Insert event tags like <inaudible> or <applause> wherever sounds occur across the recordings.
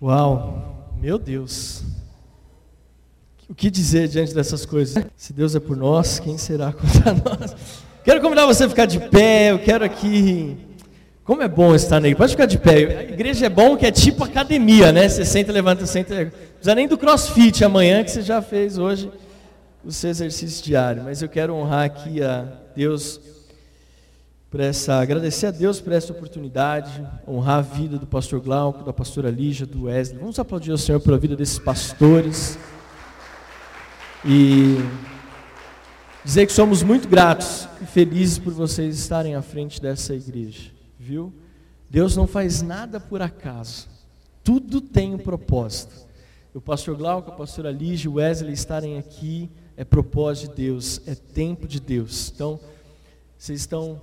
Uau, meu Deus. O que dizer diante dessas coisas? Se Deus é por nós, quem será <laughs> contra nós? Quero convidar você a ficar de pé, eu quero aqui. Como é bom estar igreja. Pode ficar de pé. A igreja é bom que é tipo academia, né? Você senta, levanta, senta. Não precisa nem do crossfit amanhã que você já fez hoje o seu exercício diário. Mas eu quero honrar aqui a Deus por essa, agradecer a Deus por essa oportunidade, honrar a vida do pastor Glauco, da pastora Lígia, do Wesley. Vamos aplaudir o Senhor pela vida desses pastores. E dizer que somos muito gratos e felizes por vocês estarem à frente dessa igreja, viu? Deus não faz nada por acaso. Tudo tem um propósito. O pastor Glauco, a pastora Lígia, o Wesley estarem aqui é propósito de Deus, é tempo de Deus. Então, vocês estão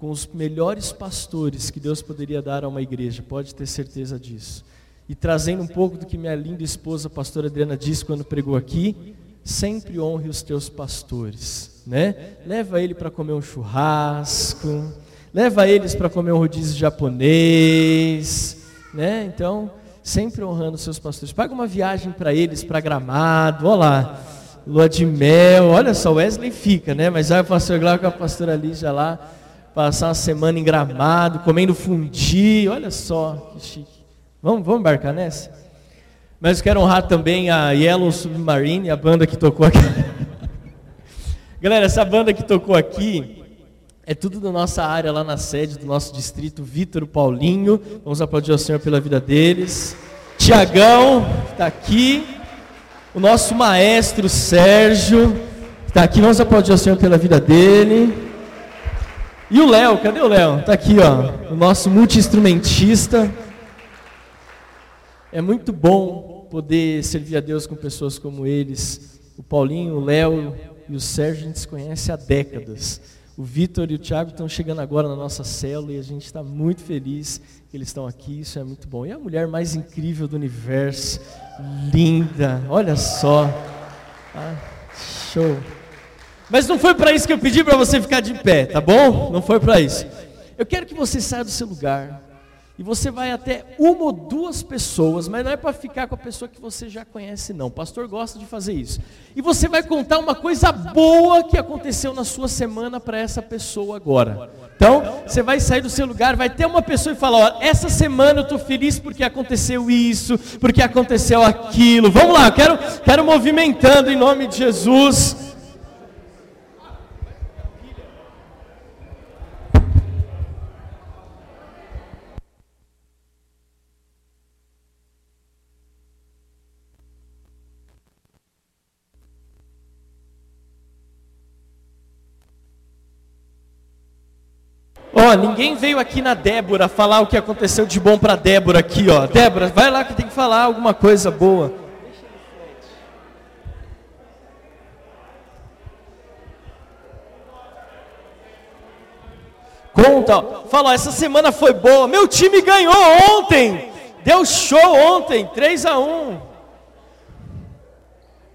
com os melhores pastores que Deus poderia dar a uma igreja, pode ter certeza disso. E trazendo um pouco do que minha linda esposa, a pastora Adriana, disse quando pregou aqui, sempre honre os teus pastores, né? Leva ele para comer um churrasco, leva eles para comer um rodízio japonês, né? Então, sempre honrando os seus pastores. Paga uma viagem para eles, para Gramado, olha lá, lua de mel, olha só, Wesley fica, né? Mas vai o pastor Glauco com a pastora Lígia lá, passar uma semana em Gramado, comendo fundi, olha só que chique. Vamos, vamos embarcar nessa? Mas eu quero honrar também a Yellow Submarine, a banda que tocou aqui. <laughs> Galera, essa banda que tocou aqui é tudo da nossa área lá na sede do nosso distrito, Vitor Paulinho. Vamos aplaudir ao Senhor pela vida deles. Tiagão, que está aqui. O nosso maestro Sérgio, que está aqui. Vamos aplaudir ao Senhor pela vida dele. E o Léo, cadê o Léo? Está aqui, ó, o nosso multi-instrumentista. É muito bom poder servir a Deus com pessoas como eles. O Paulinho, o Léo e o Sérgio a gente se conhece há décadas. O Vitor e o Thiago estão chegando agora na nossa célula e a gente está muito feliz que eles estão aqui. Isso é muito bom. E a mulher mais incrível do universo, linda, olha só. Ah, show. Mas não foi para isso que eu pedi para você ficar de pé, tá bom? Não foi para isso. Eu quero que você saia do seu lugar e você vai até uma ou duas pessoas, mas não é para ficar com a pessoa que você já conhece, não. O pastor gosta de fazer isso. E você vai contar uma coisa boa que aconteceu na sua semana para essa pessoa agora. Então, você vai sair do seu lugar, vai ter uma pessoa e falar: ó, essa semana eu estou feliz porque aconteceu isso, porque aconteceu aquilo. Vamos lá, quero, quero movimentando em nome de Jesus. Ninguém veio aqui na Débora falar o que aconteceu de bom para Débora aqui, ó. Débora, vai lá que tem que falar alguma coisa boa. Conta, ó. fala, ó, essa semana foi boa. Meu time ganhou ontem. Deu show ontem, 3 a 1.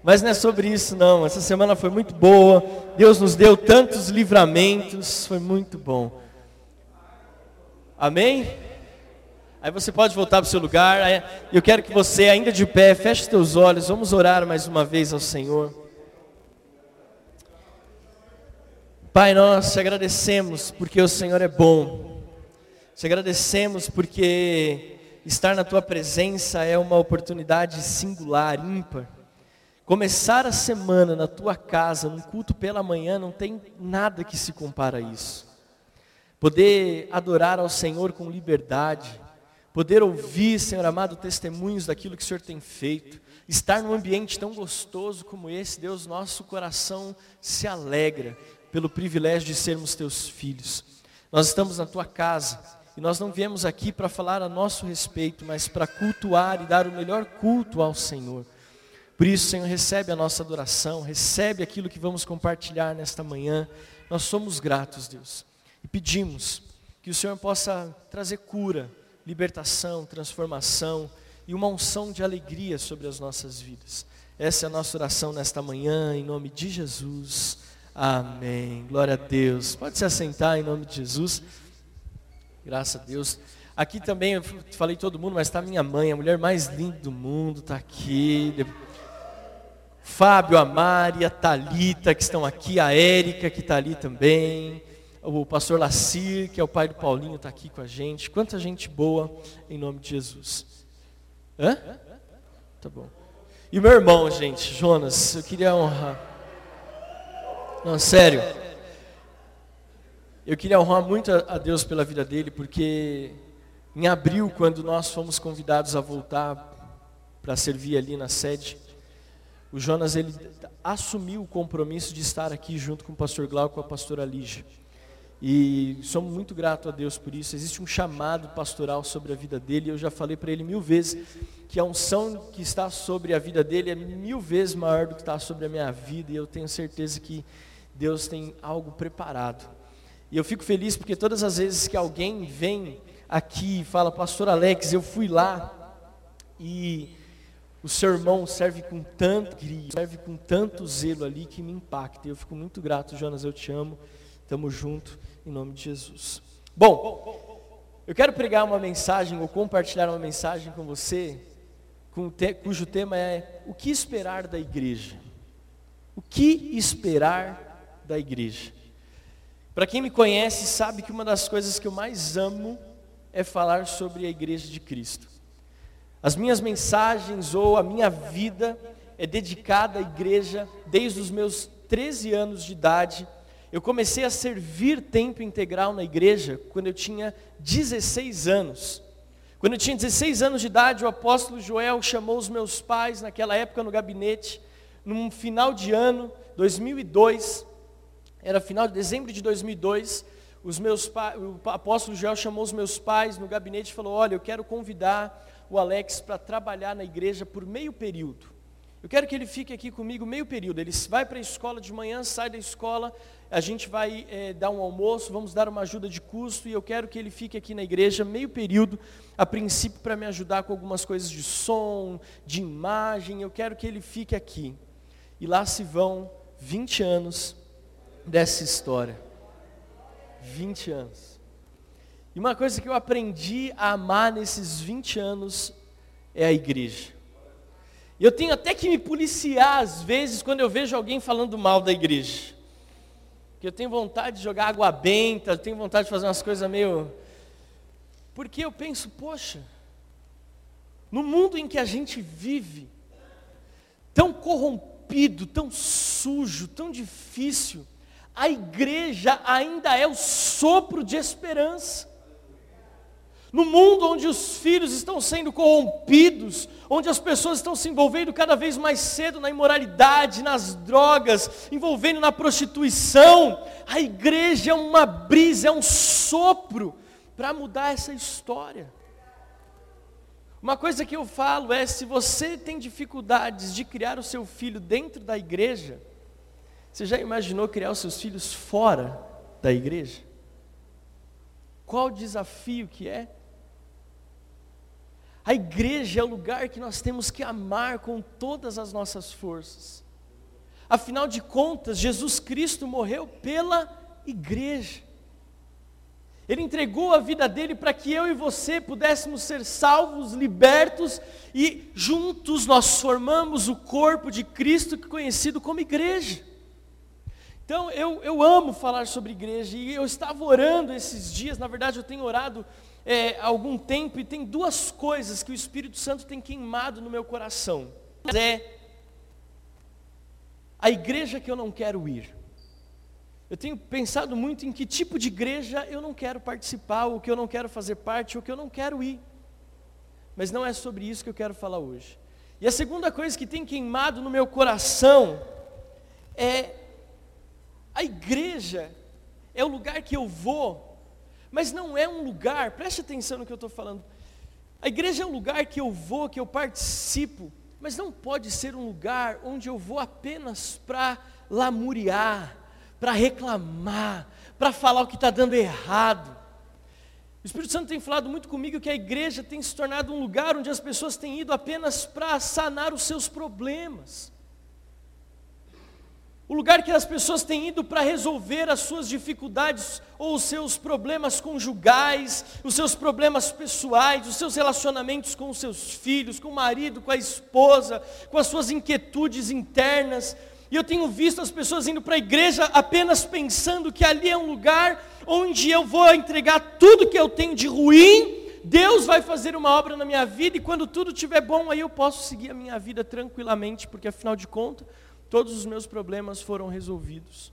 Mas não é sobre isso não. Essa semana foi muito boa. Deus nos deu tantos livramentos, foi muito bom. Amém? Aí você pode voltar para o seu lugar. Eu quero que você, ainda de pé, feche os teus olhos. Vamos orar mais uma vez ao Senhor. Pai, nós te agradecemos porque o Senhor é bom. Te agradecemos porque estar na tua presença é uma oportunidade singular, ímpar. Começar a semana na tua casa, num culto pela manhã, não tem nada que se compara a isso poder adorar ao Senhor com liberdade, poder ouvir, Senhor amado, testemunhos daquilo que o Senhor tem feito, estar num ambiente tão gostoso como esse, Deus, nosso coração se alegra pelo privilégio de sermos teus filhos. Nós estamos na tua casa e nós não viemos aqui para falar a nosso respeito, mas para cultuar e dar o melhor culto ao Senhor. Por isso, Senhor, recebe a nossa adoração, recebe aquilo que vamos compartilhar nesta manhã. Nós somos gratos, Deus. E pedimos que o Senhor possa trazer cura, libertação, transformação e uma unção de alegria sobre as nossas vidas. Essa é a nossa oração nesta manhã, em nome de Jesus. Amém. Glória a Deus. Pode se assentar em nome de Jesus. Graças a Deus. Aqui também, eu falei todo mundo, mas está minha mãe, a mulher mais linda do mundo, está aqui. Fábio, a Mari, a Thalita, que estão aqui, a Érica, que está ali também. O pastor Lacir, que é o pai do Paulinho, está aqui com a gente. Quanta gente boa, em nome de Jesus. Hã? Tá bom. E meu irmão, gente, Jonas, eu queria honrar. Não, sério. Eu queria honrar muito a Deus pela vida dele, porque em abril, quando nós fomos convidados a voltar para servir ali na sede, o Jonas ele assumiu o compromisso de estar aqui junto com o pastor Glauco e a pastora Lígia. E somos muito gratos a Deus por isso. Existe um chamado pastoral sobre a vida dele. Eu já falei para ele mil vezes que a unção que está sobre a vida dele é mil vezes maior do que está sobre a minha vida. E eu tenho certeza que Deus tem algo preparado. E eu fico feliz porque todas as vezes que alguém vem aqui e fala, Pastor Alex, eu fui lá e o seu irmão serve com tanto serve com tanto zelo ali que me impacta. Eu fico muito grato, Jonas, eu te amo. Tamo junto em nome de Jesus. Bom, eu quero pregar uma mensagem ou compartilhar uma mensagem com você, cujo tema é o que esperar da igreja. O que esperar da igreja? Para quem me conhece, sabe que uma das coisas que eu mais amo é falar sobre a igreja de Cristo. As minhas mensagens ou a minha vida é dedicada à igreja desde os meus 13 anos de idade. Eu comecei a servir tempo integral na igreja quando eu tinha 16 anos. Quando eu tinha 16 anos de idade, o apóstolo Joel chamou os meus pais, naquela época no gabinete, num final de ano, 2002, era final de dezembro de 2002, os meus o apóstolo Joel chamou os meus pais no gabinete e falou: Olha, eu quero convidar o Alex para trabalhar na igreja por meio período. Eu quero que ele fique aqui comigo meio período. Ele vai para a escola de manhã, sai da escola, a gente vai é, dar um almoço, vamos dar uma ajuda de custo e eu quero que ele fique aqui na igreja meio período, a princípio para me ajudar com algumas coisas de som, de imagem. Eu quero que ele fique aqui. E lá se vão 20 anos dessa história. 20 anos. E uma coisa que eu aprendi a amar nesses 20 anos é a igreja. E eu tenho até que me policiar às vezes quando eu vejo alguém falando mal da igreja. Porque eu tenho vontade de jogar água benta, eu tenho vontade de fazer umas coisas meio. Porque eu penso, poxa, no mundo em que a gente vive, tão corrompido, tão sujo, tão difícil, a igreja ainda é o sopro de esperança. No mundo onde os filhos estão sendo corrompidos, onde as pessoas estão se envolvendo cada vez mais cedo na imoralidade, nas drogas, envolvendo na prostituição, a igreja é uma brisa, é um sopro para mudar essa história. Uma coisa que eu falo é: se você tem dificuldades de criar o seu filho dentro da igreja, você já imaginou criar os seus filhos fora da igreja? Qual o desafio que é? A igreja é o lugar que nós temos que amar com todas as nossas forças. Afinal de contas, Jesus Cristo morreu pela igreja. Ele entregou a vida dele para que eu e você pudéssemos ser salvos, libertos e juntos nós formamos o corpo de Cristo conhecido como igreja. Então, eu, eu amo falar sobre igreja e eu estava orando esses dias, na verdade, eu tenho orado é, algum tempo e tem duas coisas que o Espírito Santo tem queimado no meu coração. É a igreja que eu não quero ir. Eu tenho pensado muito em que tipo de igreja eu não quero participar, ou que eu não quero fazer parte, ou que eu não quero ir. Mas não é sobre isso que eu quero falar hoje. E a segunda coisa que tem queimado no meu coração é a igreja é o lugar que eu vou, mas não é um lugar, preste atenção no que eu estou falando. A igreja é um lugar que eu vou, que eu participo, mas não pode ser um lugar onde eu vou apenas para lamuriar, para reclamar, para falar o que está dando errado. O Espírito Santo tem falado muito comigo que a igreja tem se tornado um lugar onde as pessoas têm ido apenas para sanar os seus problemas. O lugar que as pessoas têm ido para resolver as suas dificuldades ou os seus problemas conjugais, os seus problemas pessoais, os seus relacionamentos com os seus filhos, com o marido, com a esposa, com as suas inquietudes internas. E eu tenho visto as pessoas indo para a igreja apenas pensando que ali é um lugar onde eu vou entregar tudo que eu tenho de ruim, Deus vai fazer uma obra na minha vida e quando tudo estiver bom, aí eu posso seguir a minha vida tranquilamente, porque afinal de contas, todos os meus problemas foram resolvidos.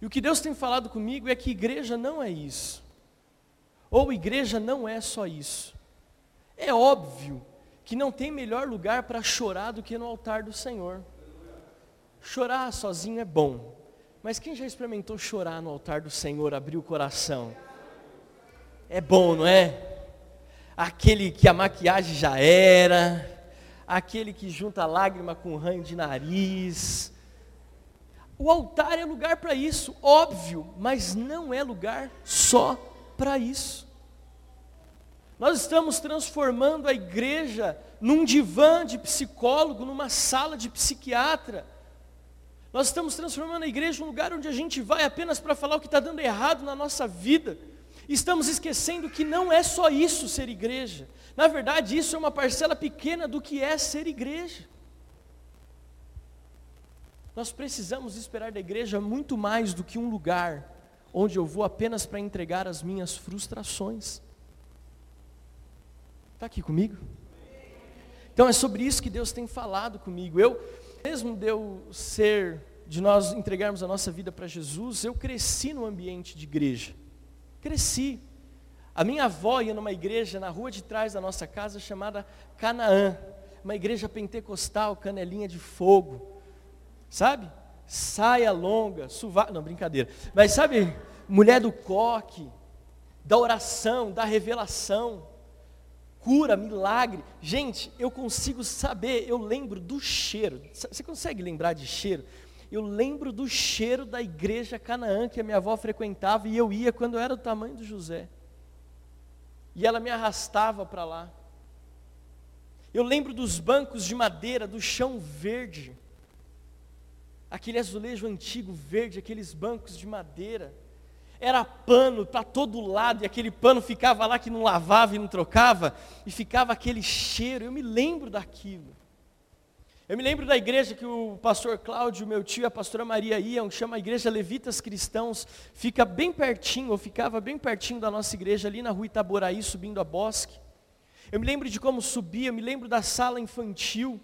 E o que Deus tem falado comigo é que igreja não é isso. Ou igreja não é só isso. É óbvio que não tem melhor lugar para chorar do que no altar do Senhor. Chorar sozinho é bom, mas quem já experimentou chorar no altar do Senhor, abrir o coração? É bom, não é? Aquele que a maquiagem já era, aquele que junta lágrima com ranho de nariz. O altar é lugar para isso, óbvio, mas não é lugar só para isso. Nós estamos transformando a igreja num divã de psicólogo, numa sala de psiquiatra. Nós estamos transformando a igreja num lugar onde a gente vai apenas para falar o que está dando errado na nossa vida. Estamos esquecendo que não é só isso ser igreja. Na verdade, isso é uma parcela pequena do que é ser igreja. Nós precisamos esperar da igreja muito mais do que um lugar onde eu vou apenas para entregar as minhas frustrações. Está aqui comigo? Então é sobre isso que Deus tem falado comigo. Eu, mesmo de eu ser, de nós entregarmos a nossa vida para Jesus, eu cresci no ambiente de igreja. Cresci. A minha avó ia numa igreja na rua de trás da nossa casa chamada Canaã, uma igreja pentecostal, canelinha de fogo, sabe? Saia longa, suva... não, brincadeira, mas sabe, mulher do coque, da oração, da revelação, cura, milagre. Gente, eu consigo saber, eu lembro do cheiro, você consegue lembrar de cheiro? Eu lembro do cheiro da igreja Canaã que a minha avó frequentava e eu ia quando eu era do tamanho do José e ela me arrastava para lá. Eu lembro dos bancos de madeira, do chão verde, aquele azulejo antigo verde, aqueles bancos de madeira. Era pano para todo lado, e aquele pano ficava lá que não lavava e não trocava, e ficava aquele cheiro. Eu me lembro daquilo. Eu me lembro da igreja que o pastor Cláudio, meu tio a pastora Maria iam, chama a igreja Levitas Cristãos, fica bem pertinho, ou ficava bem pertinho da nossa igreja, ali na rua Itaboraí, subindo a bosque. Eu me lembro de como subia, eu me lembro da sala infantil,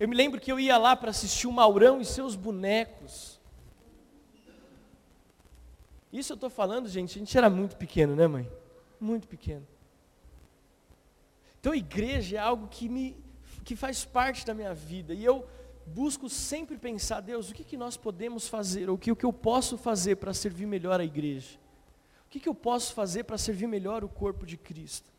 eu me lembro que eu ia lá para assistir o Maurão e seus bonecos. Isso eu estou falando, gente, a gente era muito pequeno, né mãe? Muito pequeno. Então igreja é algo que me que faz parte da minha vida. E eu busco sempre pensar, Deus, o que, que nós podemos fazer? Ou o que, o que eu posso fazer para servir melhor a igreja? O que, que eu posso fazer para servir melhor o corpo de Cristo?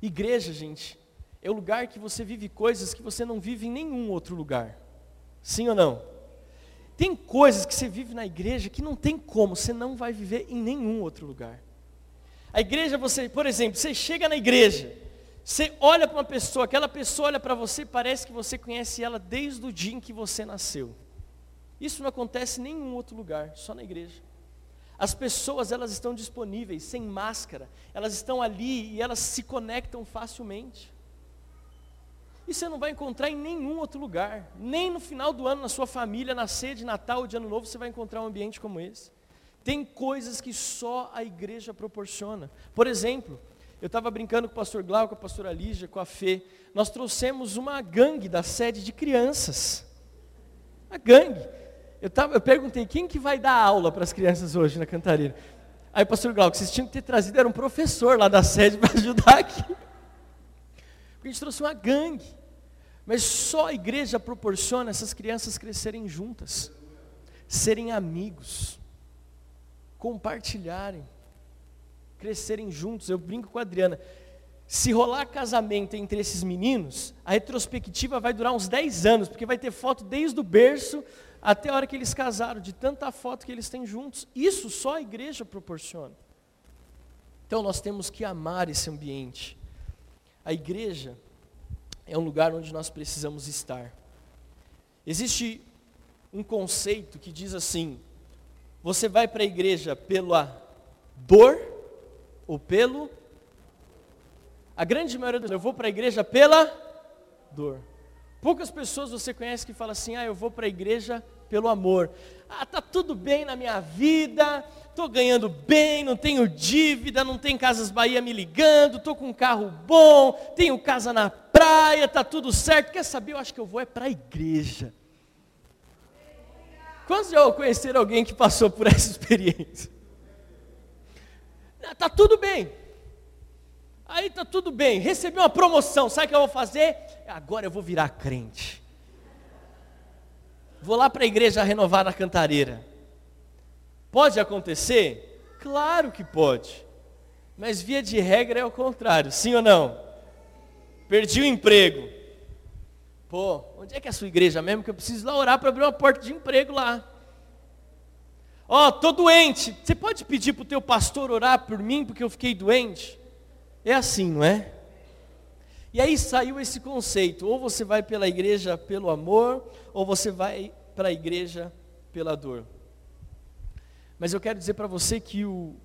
Igreja, gente, é o lugar que você vive coisas que você não vive em nenhum outro lugar. Sim ou não? Tem coisas que você vive na igreja que não tem como, você não vai viver em nenhum outro lugar. A igreja, você, por exemplo, você chega na igreja, você olha para uma pessoa, aquela pessoa olha para você, parece que você conhece ela desde o dia em que você nasceu. Isso não acontece em nenhum outro lugar, só na igreja. As pessoas, elas estão disponíveis, sem máscara, elas estão ali e elas se conectam facilmente. E você não vai encontrar em nenhum outro lugar, nem no final do ano, na sua família, na de Natal ou de Ano Novo, você vai encontrar um ambiente como esse. Tem coisas que só a igreja proporciona. Por exemplo, eu estava brincando com o pastor Glau, com a pastora Lígia, com a Fê. Nós trouxemos uma gangue da sede de crianças. A gangue. Eu, tava, eu perguntei, quem que vai dar aula para as crianças hoje na Cantareira? Aí o pastor Glau, que vocês tinham que ter trazido, era um professor lá da sede para ajudar aqui. Porque a gente trouxe uma gangue. Mas só a igreja proporciona essas crianças crescerem juntas, serem amigos, compartilharem crescerem juntos. Eu brinco com a Adriana. Se rolar casamento entre esses meninos, a retrospectiva vai durar uns 10 anos, porque vai ter foto desde o berço até a hora que eles casaram, de tanta foto que eles têm juntos. Isso só a igreja proporciona. Então nós temos que amar esse ambiente. A igreja é um lugar onde nós precisamos estar. Existe um conceito que diz assim: você vai para a igreja pela dor ou pelo. A grande maioria dos eu vou para a igreja pela dor. Poucas pessoas você conhece que falam assim: ah, eu vou para a igreja pelo amor. Ah, tá tudo bem na minha vida, estou ganhando bem, não tenho dívida, não tem Casas Bahia me ligando, estou com um carro bom, tenho casa na praia, tá tudo certo. Quer saber? Eu acho que eu vou é para a igreja. Quantos já conheceram alguém que passou por essa <laughs> experiência? Está tudo bem. Aí está tudo bem. Recebi uma promoção. Sabe o que eu vou fazer? Agora eu vou virar crente. Vou lá para a igreja renovar na cantareira. Pode acontecer? Claro que pode. Mas via de regra é o contrário, sim ou não? Perdi o emprego. Pô, onde é que é a sua igreja mesmo? Que eu preciso lá orar para abrir uma porta de emprego lá. Ó, oh, tô doente. Você pode pedir para o teu pastor orar por mim porque eu fiquei doente? É assim, não é? E aí saiu esse conceito: ou você vai pela igreja pelo amor, ou você vai para a igreja pela dor. Mas eu quero dizer para você que o,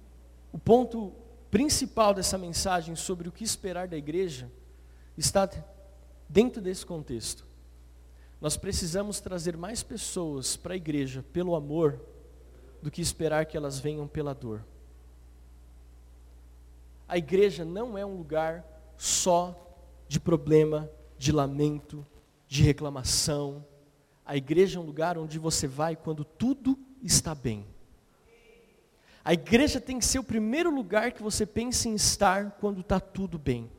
o ponto principal dessa mensagem sobre o que esperar da igreja está dentro desse contexto. Nós precisamos trazer mais pessoas para a igreja pelo amor do que esperar que elas venham pela dor. A igreja não é um lugar só de problema, de lamento, de reclamação. A igreja é um lugar onde você vai quando tudo está bem. A igreja tem que ser o primeiro lugar que você pensa em estar quando está tudo bem.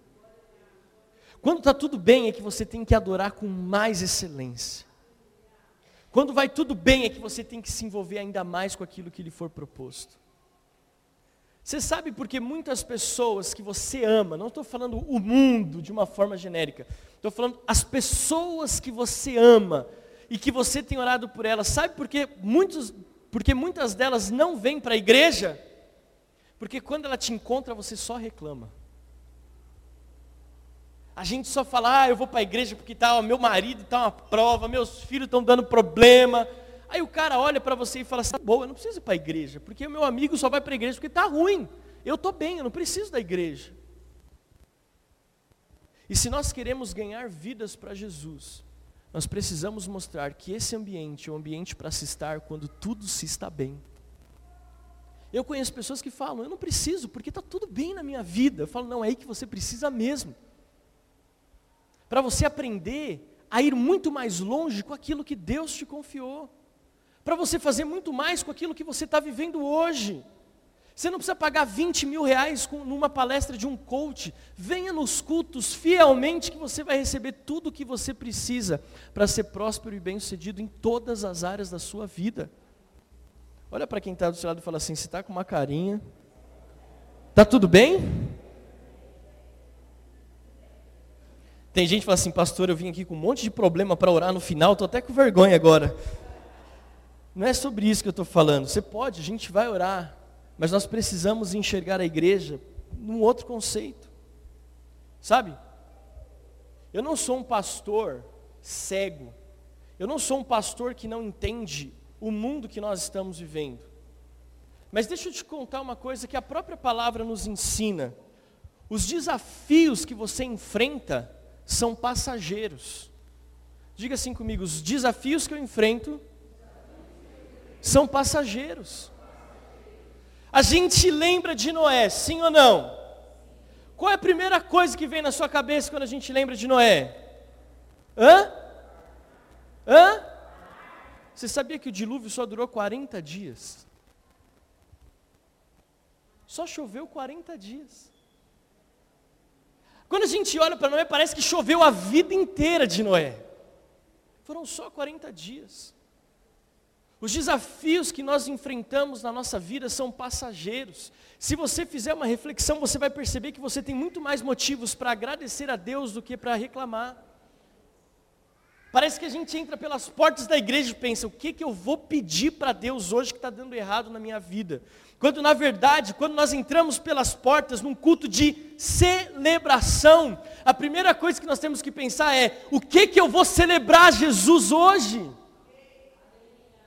Quando está tudo bem é que você tem que adorar com mais excelência. Quando vai tudo bem é que você tem que se envolver ainda mais com aquilo que lhe for proposto. Você sabe porque muitas pessoas que você ama, não estou falando o mundo de uma forma genérica, estou falando as pessoas que você ama e que você tem orado por elas, sabe por que muitos, porque muitas delas não vêm para a igreja? Porque quando ela te encontra, você só reclama. A gente só fala, ah, eu vou para a igreja porque tá, meu marido está uma prova, meus filhos estão dando problema. Aí o cara olha para você e fala assim, tá bom, eu não preciso ir para a igreja, porque o meu amigo só vai para a igreja porque está ruim. Eu estou bem, eu não preciso da igreja. E se nós queremos ganhar vidas para Jesus, nós precisamos mostrar que esse ambiente é um ambiente para se estar quando tudo se está bem. Eu conheço pessoas que falam, eu não preciso, porque está tudo bem na minha vida. Eu falo, não, é aí que você precisa mesmo para você aprender a ir muito mais longe com aquilo que Deus te confiou, para você fazer muito mais com aquilo que você está vivendo hoje. Você não precisa pagar 20 mil reais numa palestra de um coach. Venha nos cultos fielmente que você vai receber tudo o que você precisa para ser próspero e bem-sucedido em todas as áreas da sua vida. Olha para quem está do seu lado e fala assim: você está com uma carinha. Está tudo bem? Tem gente que fala assim, pastor, eu vim aqui com um monte de problema para orar no final, estou até com vergonha agora. Não é sobre isso que eu estou falando. Você pode, a gente vai orar, mas nós precisamos enxergar a igreja num outro conceito. Sabe? Eu não sou um pastor cego. Eu não sou um pastor que não entende o mundo que nós estamos vivendo. Mas deixa eu te contar uma coisa que a própria palavra nos ensina. Os desafios que você enfrenta são passageiros. Diga assim comigo: os desafios que eu enfrento são passageiros. A gente lembra de Noé, sim ou não? Qual é a primeira coisa que vem na sua cabeça quando a gente lembra de Noé? Hã? Hã? Você sabia que o dilúvio só durou 40 dias? Só choveu 40 dias. Quando a gente olha para Noé, parece que choveu a vida inteira de Noé. Foram só 40 dias. Os desafios que nós enfrentamos na nossa vida são passageiros. Se você fizer uma reflexão, você vai perceber que você tem muito mais motivos para agradecer a Deus do que para reclamar. Parece que a gente entra pelas portas da igreja e pensa: o que, que eu vou pedir para Deus hoje que está dando errado na minha vida? Quando na verdade, quando nós entramos pelas portas num culto de celebração, a primeira coisa que nós temos que pensar é: o que que eu vou celebrar Jesus hoje?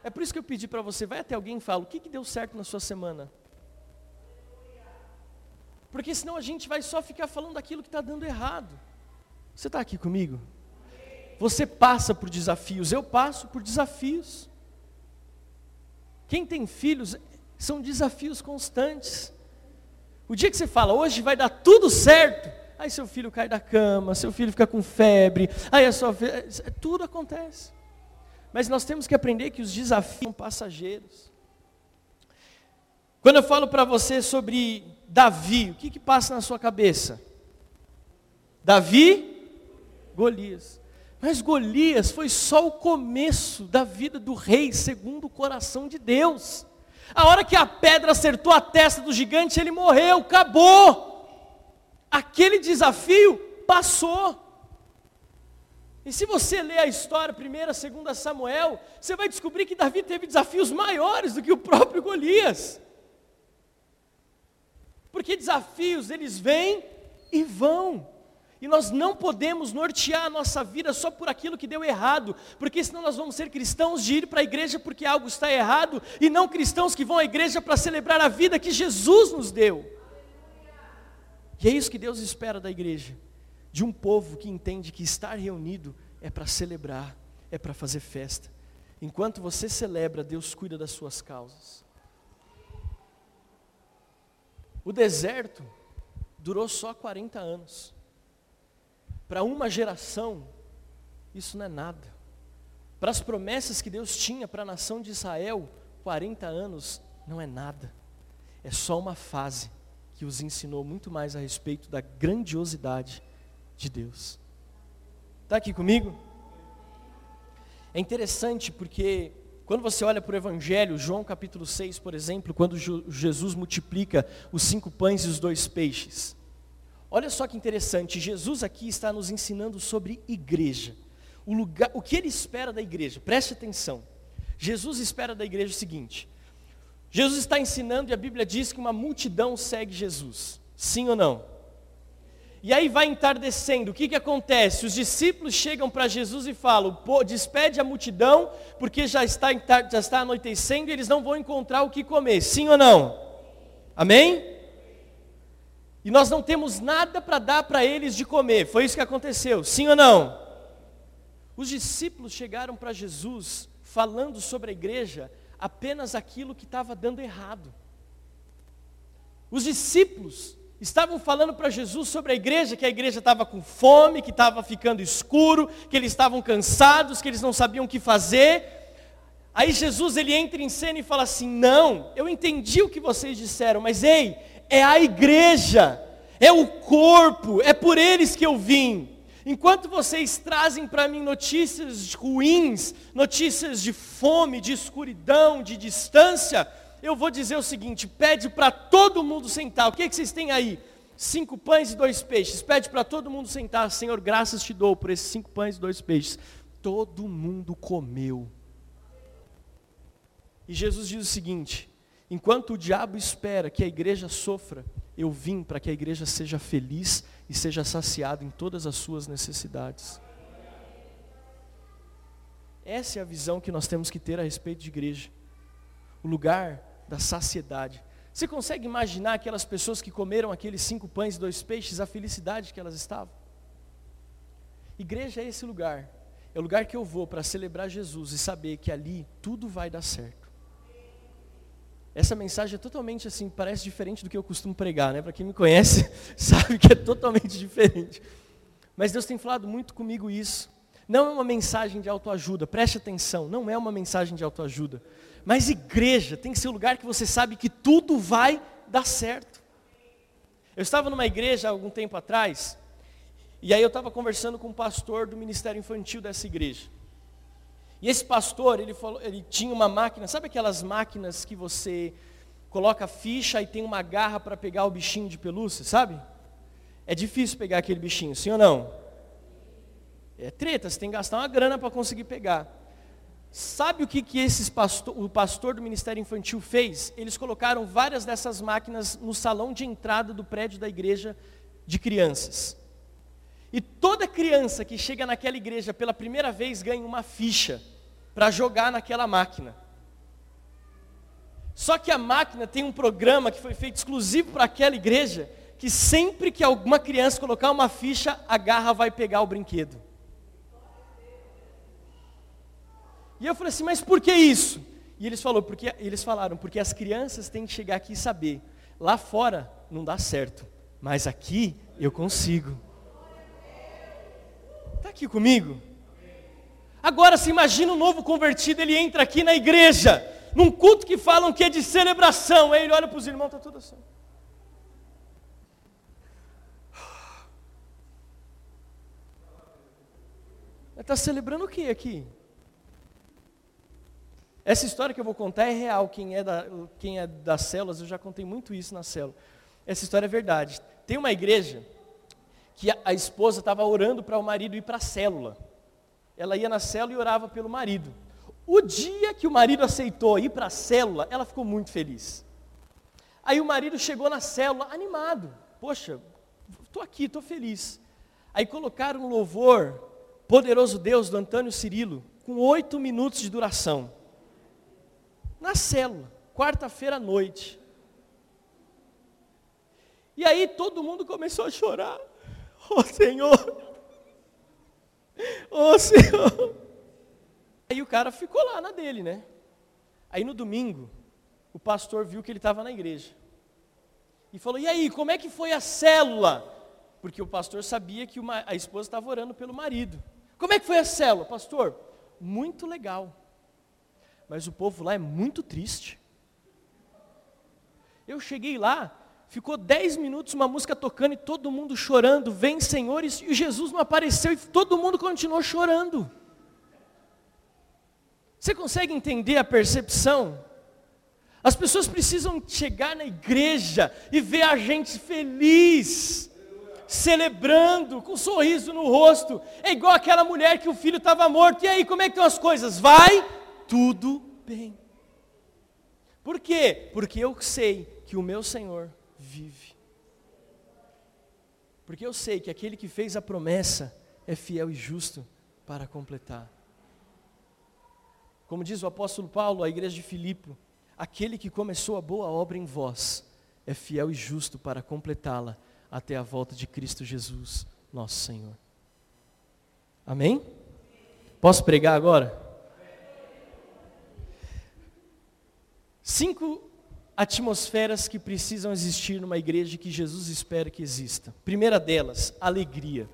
É por isso que eu pedi para você, vai até alguém e fala, o que, que deu certo na sua semana? Porque senão a gente vai só ficar falando daquilo que está dando errado. Você está aqui comigo? Você passa por desafios, eu passo por desafios. Quem tem filhos são desafios constantes. O dia que você fala, hoje vai dar tudo certo, aí seu filho cai da cama, seu filho fica com febre, aí a sua tudo acontece. Mas nós temos que aprender que os desafios são passageiros. Quando eu falo para você sobre Davi, o que, que passa na sua cabeça? Davi, Golias. Mas Golias foi só o começo da vida do rei, segundo o coração de Deus. A hora que a pedra acertou a testa do gigante, ele morreu, acabou. Aquele desafio passou. E se você ler a história, 1 2 Samuel, você vai descobrir que Davi teve desafios maiores do que o próprio Golias. Porque desafios, eles vêm e vão. E nós não podemos nortear a nossa vida só por aquilo que deu errado, porque senão nós vamos ser cristãos de ir para a igreja porque algo está errado, e não cristãos que vão à igreja para celebrar a vida que Jesus nos deu. E é isso que Deus espera da igreja, de um povo que entende que estar reunido é para celebrar, é para fazer festa. Enquanto você celebra, Deus cuida das suas causas. O deserto durou só 40 anos. Para uma geração, isso não é nada. Para as promessas que Deus tinha para a nação de Israel, 40 anos não é nada. É só uma fase que os ensinou muito mais a respeito da grandiosidade de Deus. Está aqui comigo? É interessante porque quando você olha para o Evangelho, João capítulo 6, por exemplo, quando Jesus multiplica os cinco pães e os dois peixes, Olha só que interessante, Jesus aqui está nos ensinando sobre igreja. O, lugar, o que ele espera da igreja? Preste atenção. Jesus espera da igreja o seguinte: Jesus está ensinando e a Bíblia diz que uma multidão segue Jesus. Sim ou não? E aí vai entardecendo. O que, que acontece? Os discípulos chegam para Jesus e falam: despede a multidão, porque já está, já está anoitecendo e eles não vão encontrar o que comer. Sim ou não? Amém? E nós não temos nada para dar para eles de comer. Foi isso que aconteceu, sim ou não? Os discípulos chegaram para Jesus falando sobre a igreja apenas aquilo que estava dando errado. Os discípulos estavam falando para Jesus sobre a igreja, que a igreja estava com fome, que estava ficando escuro, que eles estavam cansados, que eles não sabiam o que fazer. Aí Jesus ele entra em cena e fala assim: "Não, eu entendi o que vocês disseram, mas ei, é a igreja, é o corpo, é por eles que eu vim. Enquanto vocês trazem para mim notícias ruins, notícias de fome, de escuridão, de distância, eu vou dizer o seguinte: pede para todo mundo sentar. O que, é que vocês têm aí? Cinco pães e dois peixes. Pede para todo mundo sentar. Senhor, graças te dou por esses cinco pães e dois peixes. Todo mundo comeu. E Jesus diz o seguinte: Enquanto o diabo espera que a igreja sofra, eu vim para que a igreja seja feliz e seja saciada em todas as suas necessidades. Essa é a visão que nós temos que ter a respeito de igreja. O lugar da saciedade. Você consegue imaginar aquelas pessoas que comeram aqueles cinco pães e dois peixes, a felicidade que elas estavam? Igreja é esse lugar. É o lugar que eu vou para celebrar Jesus e saber que ali tudo vai dar certo. Essa mensagem é totalmente assim, parece diferente do que eu costumo pregar, né? Para quem me conhece, <laughs> sabe que é totalmente diferente. Mas Deus tem falado muito comigo isso. Não é uma mensagem de autoajuda, preste atenção, não é uma mensagem de autoajuda. Mas igreja tem que ser o um lugar que você sabe que tudo vai dar certo. Eu estava numa igreja há algum tempo atrás, e aí eu estava conversando com um pastor do ministério infantil dessa igreja. E esse pastor, ele, falou, ele tinha uma máquina, sabe aquelas máquinas que você coloca ficha e tem uma garra para pegar o bichinho de pelúcia, sabe? É difícil pegar aquele bichinho, sim ou não? É treta, você tem que gastar uma grana para conseguir pegar. Sabe o que, que esses pastor, o pastor do Ministério Infantil fez? Eles colocaram várias dessas máquinas no salão de entrada do prédio da igreja de crianças. E toda criança que chega naquela igreja pela primeira vez ganha uma ficha para jogar naquela máquina. Só que a máquina tem um programa que foi feito exclusivo para aquela igreja, que sempre que alguma criança colocar uma ficha, a garra vai pegar o brinquedo. E eu falei assim, mas por que isso? E eles, falou, porque, eles falaram, porque as crianças têm que chegar aqui e saber, lá fora não dá certo, mas aqui eu consigo. Está aqui comigo? Agora se imagina um novo convertido, ele entra aqui na igreja, num culto que falam que é de celebração, aí ele olha para os irmãos, está tudo assim. Está celebrando o que aqui? Essa história que eu vou contar é real. Quem é, da, quem é das células, eu já contei muito isso na célula. Essa história é verdade. Tem uma igreja que a, a esposa estava orando para o marido ir para a célula. Ela ia na célula e orava pelo marido. O dia que o marido aceitou ir para a célula, ela ficou muito feliz. Aí o marido chegou na célula animado. Poxa, estou aqui, estou feliz. Aí colocaram um louvor, Poderoso Deus, do Antônio Cirilo, com oito minutos de duração na célula, quarta-feira à noite. E aí todo mundo começou a chorar. <laughs> Oh Senhor! Oh Senhor! Aí o cara ficou lá na dele, né? Aí no domingo, o pastor viu que ele estava na igreja. E falou: E aí, como é que foi a célula? Porque o pastor sabia que uma, a esposa estava orando pelo marido. Como é que foi a célula, pastor? Muito legal mas o povo lá é muito triste. Eu cheguei lá, ficou dez minutos uma música tocando e todo mundo chorando, vem senhores, e Jesus não apareceu e todo mundo continuou chorando. Você consegue entender a percepção? As pessoas precisam chegar na igreja e ver a gente feliz, celebrando, com um sorriso no rosto. É igual aquela mulher que o filho estava morto. E aí, como é que estão as coisas? Vai, tudo bem. Por quê? Porque eu sei que o meu Senhor vive. Porque eu sei que aquele que fez a promessa é fiel e justo para completar. Como diz o apóstolo Paulo à igreja de Filipe, aquele que começou a boa obra em vós é fiel e justo para completá-la até a volta de Cristo Jesus, nosso Senhor. Amém? Posso pregar agora? Cinco atmosferas que precisam existir numa igreja que Jesus espera que exista. Primeira delas, alegria.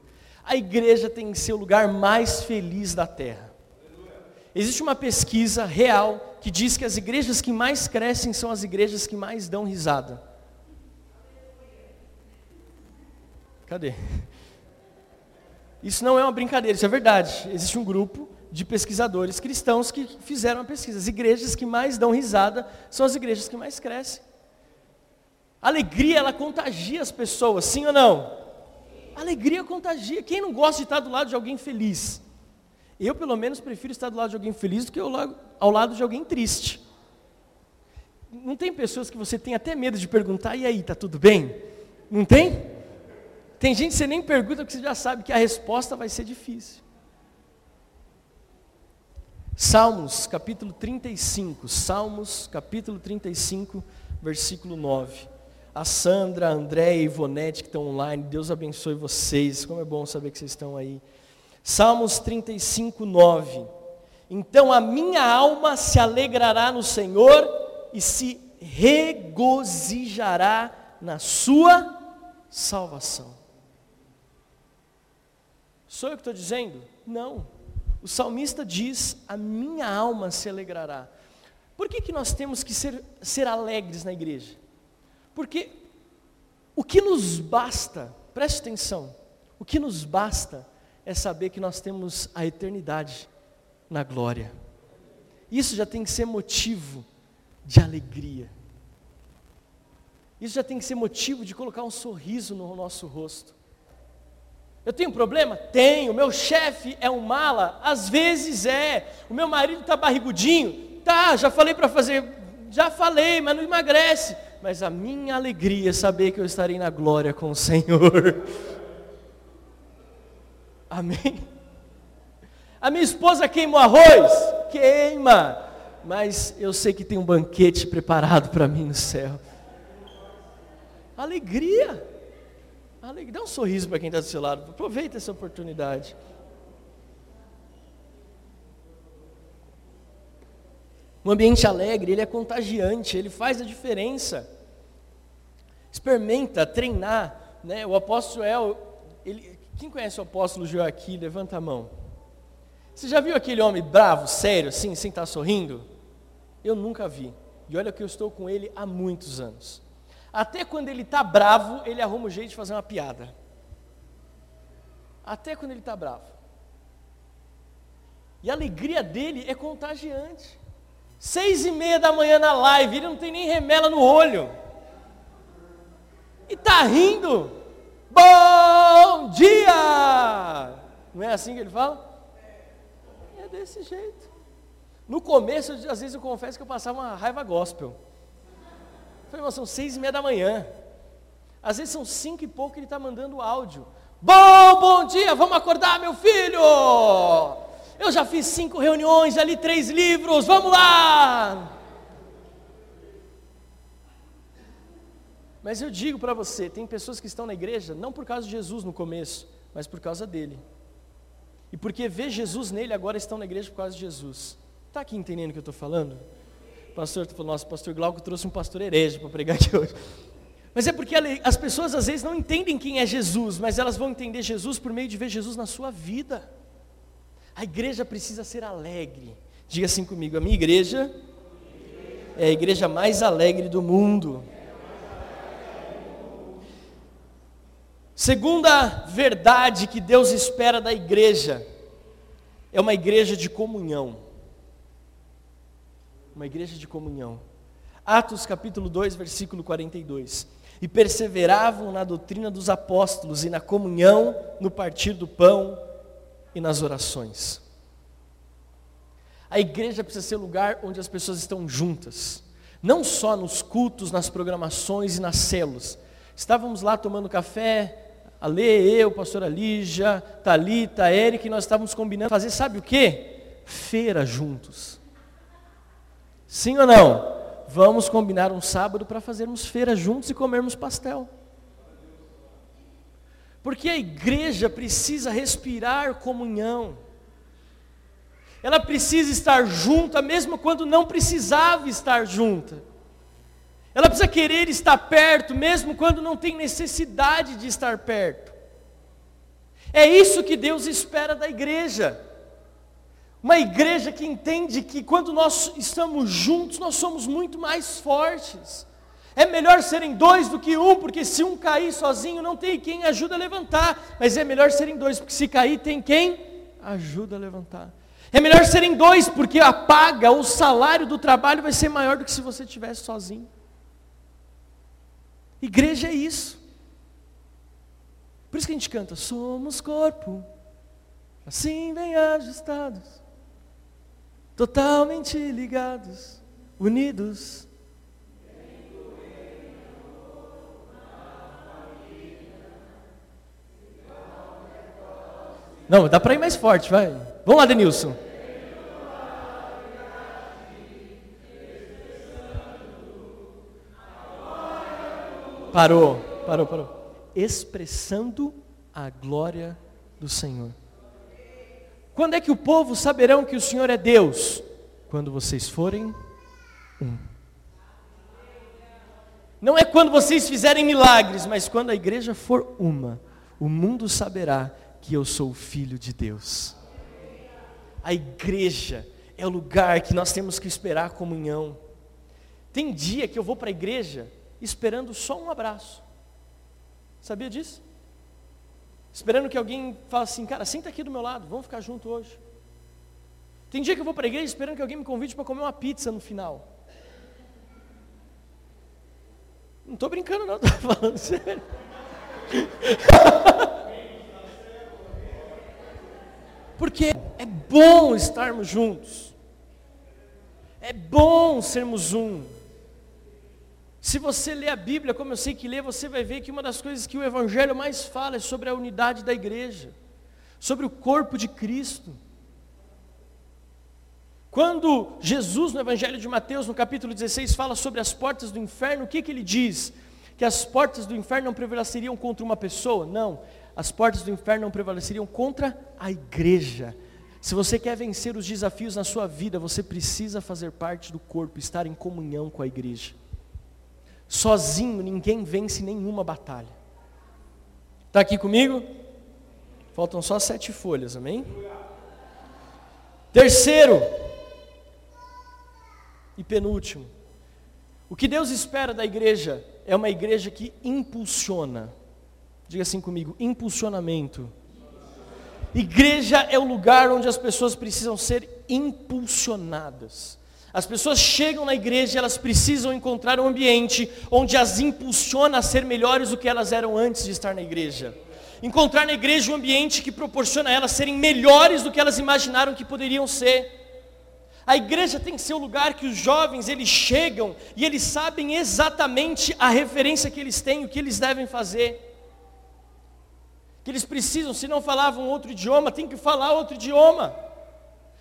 A igreja tem que ser o lugar mais feliz da terra. Existe uma pesquisa real que diz que as igrejas que mais crescem são as igrejas que mais dão risada. Cadê? Isso não é uma brincadeira, isso é verdade. Existe um grupo de pesquisadores cristãos que fizeram a pesquisa. As igrejas que mais dão risada são as igrejas que mais crescem. Alegria, ela contagia as pessoas, sim ou não? Alegria contagia. Quem não gosta de estar do lado de alguém feliz? Eu, pelo menos, prefiro estar do lado de alguém feliz do que ao lado de alguém triste. Não tem pessoas que você tem até medo de perguntar, e aí, está tudo bem? Não tem? Tem gente que você nem pergunta porque você já sabe que a resposta vai ser difícil. Salmos, capítulo 35, Salmos, capítulo 35, versículo 9. A Sandra, a André e a Ivonete que estão online, Deus abençoe vocês, como é bom saber que vocês estão aí. Salmos 35, 9. Então a minha alma se alegrará no Senhor e se regozijará na sua salvação. Sou eu que estou dizendo? Não. O salmista diz: A minha alma se alegrará. Por que, que nós temos que ser, ser alegres na igreja? Porque o que nos basta, preste atenção, o que nos basta é saber que nós temos a eternidade na glória. Isso já tem que ser motivo de alegria. Isso já tem que ser motivo de colocar um sorriso no nosso rosto. Eu tenho problema? Tenho. Meu chefe é um mala? Às vezes é. O meu marido está barrigudinho? Tá, já falei para fazer. Já falei, mas não emagrece. Mas a minha alegria é saber que eu estarei na glória com o Senhor. <laughs> Amém? A minha esposa queima o arroz? Queima. mas eu sei que tem um banquete preparado para mim no céu. Alegria. Alegria. Dá um sorriso para quem está do seu lado. Aproveita essa oportunidade. Um ambiente alegre, ele é contagiante, ele faz a diferença. Experimenta treinar, né? O apóstolo El, ele, quem conhece o apóstolo Joaquim, levanta a mão. Você já viu aquele homem bravo, sério, assim, sem estar sorrindo? Eu nunca vi. E olha que eu estou com ele há muitos anos. Até quando ele está bravo, ele arruma um jeito de fazer uma piada. Até quando ele está bravo. E a alegria dele é contagiante. Seis e meia da manhã na live, ele não tem nem remela no olho. E está rindo. Bom dia! Não é assim que ele fala? É desse jeito. No começo, às vezes eu confesso que eu passava uma raiva gospel. Falei, mas são seis e meia da manhã. Às vezes são cinco e pouco ele está mandando áudio. Bom, bom dia, vamos acordar, meu filho! Eu já fiz cinco reuniões, já li três livros, vamos lá! Mas eu digo para você, tem pessoas que estão na igreja não por causa de Jesus no começo, mas por causa dele. E porque vê Jesus nele, agora estão na igreja por causa de Jesus. Está aqui entendendo o que eu estou falando? O pastor falou, nossa, o pastor Glauco trouxe um pastor herege para pregar aqui hoje. Mas é porque as pessoas às vezes não entendem quem é Jesus, mas elas vão entender Jesus por meio de ver Jesus na sua vida. A igreja precisa ser alegre. Diga assim comigo: a minha igreja é a igreja mais alegre do mundo. Segunda verdade que Deus espera da igreja é uma igreja de comunhão. Uma igreja de comunhão. Atos capítulo 2, versículo 42. E perseveravam na doutrina dos apóstolos e na comunhão, no partir do pão e nas orações. A igreja precisa ser lugar onde as pessoas estão juntas, não só nos cultos, nas programações e nas células. Estávamos lá tomando café, a Lê, eu, pastora Lígia, Talita, Eric, nós estávamos combinando fazer, sabe o que? Feira juntos. Sim ou não? Vamos combinar um sábado para fazermos feira juntos e comermos pastel. Porque a igreja precisa respirar comunhão. Ela precisa estar junta, mesmo quando não precisava estar junta. Ela precisa querer estar perto, mesmo quando não tem necessidade de estar perto. É isso que Deus espera da igreja. Uma igreja que entende que quando nós estamos juntos, nós somos muito mais fortes. É melhor serem dois do que um, porque se um cair sozinho, não tem quem ajuda a levantar. Mas é melhor serem dois, porque se cair, tem quem ajuda a levantar. É melhor serem dois, porque a paga, o salário do trabalho vai ser maior do que se você estivesse sozinho. Igreja é isso. Por isso que a gente canta, somos corpo, assim bem ajustados, totalmente ligados, unidos. Não, dá para ir mais forte, vai. Vamos lá, Denilson. Parou, parou, parou. Expressando a glória do Senhor. Quando é que o povo saberão que o Senhor é Deus? Quando vocês forem um. Não é quando vocês fizerem milagres, mas quando a igreja for uma, o mundo saberá que eu sou o filho de Deus. A igreja é o lugar que nós temos que esperar a comunhão. Tem dia que eu vou para a igreja esperando só um abraço. Sabia disso? Esperando que alguém fale assim, cara, senta aqui do meu lado, vamos ficar junto hoje. Tem dia que eu vou para a igreja esperando que alguém me convide para comer uma pizza no final. Não estou brincando não, <laughs> estou falando sério. Porque é bom estarmos juntos. É bom sermos um. Se você ler a Bíblia, como eu sei que lê, você vai ver que uma das coisas que o Evangelho mais fala é sobre a unidade da igreja, sobre o corpo de Cristo. Quando Jesus, no Evangelho de Mateus, no capítulo 16, fala sobre as portas do inferno, o que, que ele diz? Que as portas do inferno não prevaleceriam contra uma pessoa? Não, as portas do inferno não prevaleceriam contra a igreja. Se você quer vencer os desafios na sua vida, você precisa fazer parte do corpo, estar em comunhão com a igreja. Sozinho ninguém vence nenhuma batalha. Está aqui comigo? Faltam só sete folhas, amém? Terceiro e penúltimo, o que Deus espera da igreja é uma igreja que impulsiona. Diga assim comigo: impulsionamento. Igreja é o lugar onde as pessoas precisam ser impulsionadas. As pessoas chegam na igreja e elas precisam encontrar um ambiente onde as impulsiona a ser melhores do que elas eram antes de estar na igreja encontrar na igreja um ambiente que proporciona a elas serem melhores do que elas imaginaram que poderiam ser. A igreja tem que ser o lugar que os jovens eles chegam e eles sabem exatamente a referência que eles têm, o que eles devem fazer. Que eles precisam, se não falavam outro idioma, tem que falar outro idioma.